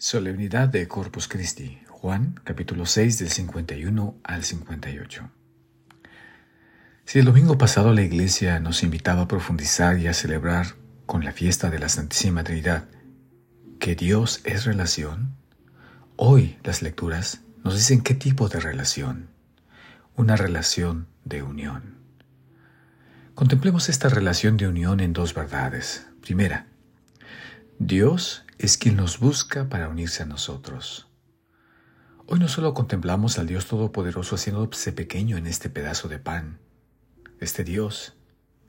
Solemnidad de Corpus Christi, Juan capítulo 6 del 51 al 58. Si el domingo pasado la Iglesia nos invitaba a profundizar y a celebrar con la fiesta de la Santísima Trinidad que Dios es relación, hoy las lecturas nos dicen qué tipo de relación. Una relación de unión. Contemplemos esta relación de unión en dos verdades. Primera, Dios es quien nos busca para unirse a nosotros. Hoy no solo contemplamos al Dios Todopoderoso haciéndose pequeño en este pedazo de pan. Este Dios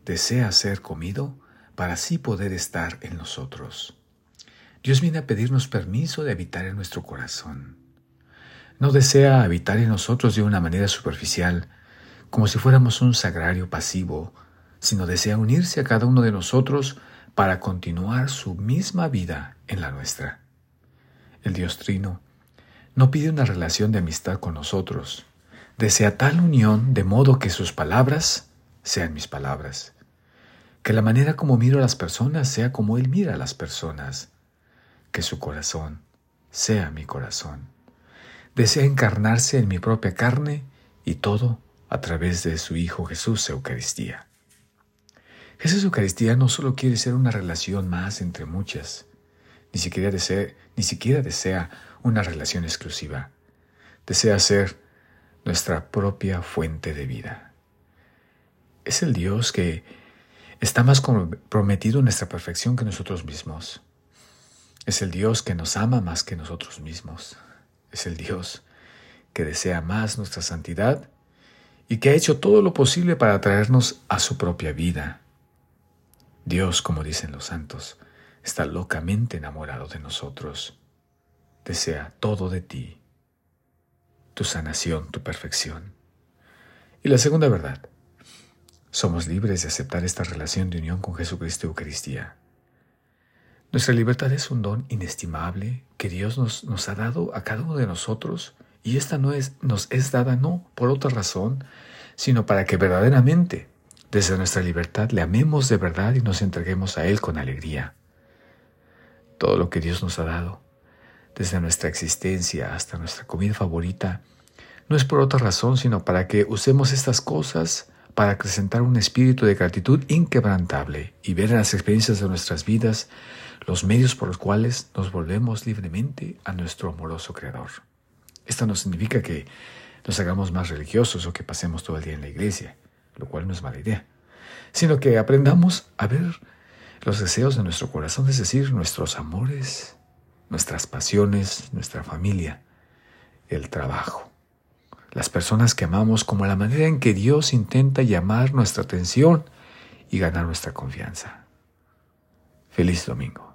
desea ser comido para así poder estar en nosotros. Dios viene a pedirnos permiso de habitar en nuestro corazón. No desea habitar en nosotros de una manera superficial, como si fuéramos un sagrario pasivo, sino desea unirse a cada uno de nosotros para continuar su misma vida en la nuestra. El Dios Trino no pide una relación de amistad con nosotros, desea tal unión de modo que sus palabras sean mis palabras, que la manera como miro a las personas sea como Él mira a las personas, que su corazón sea mi corazón. Desea encarnarse en mi propia carne y todo a través de su Hijo Jesús Eucaristía. Jesús Eucaristía no solo quiere ser una relación más entre muchas, ni siquiera desea, ni siquiera desea una relación exclusiva. Desea ser nuestra propia fuente de vida. Es el Dios que está más comprometido en nuestra perfección que nosotros mismos. Es el Dios que nos ama más que nosotros mismos. Es el Dios que desea más nuestra santidad y que ha hecho todo lo posible para traernos a su propia vida Dios, como dicen los santos, está locamente enamorado de nosotros. Desea todo de ti, tu sanación, tu perfección. Y la segunda verdad, somos libres de aceptar esta relación de unión con Jesucristo y Eucaristía. Nuestra libertad es un don inestimable que Dios nos, nos ha dado a cada uno de nosotros y esta no es, nos es dada no por otra razón, sino para que verdaderamente desde nuestra libertad le amemos de verdad y nos entreguemos a Él con alegría. Todo lo que Dios nos ha dado, desde nuestra existencia hasta nuestra comida favorita, no es por otra razón, sino para que usemos estas cosas para acrecentar un espíritu de gratitud inquebrantable y ver en las experiencias de nuestras vidas los medios por los cuales nos volvemos libremente a nuestro amoroso Creador. Esto no significa que nos hagamos más religiosos o que pasemos todo el día en la iglesia lo cual no es mala idea, sino que aprendamos a ver los deseos de nuestro corazón, es decir, nuestros amores, nuestras pasiones, nuestra familia, el trabajo, las personas que amamos como la manera en que Dios intenta llamar nuestra atención y ganar nuestra confianza. Feliz domingo.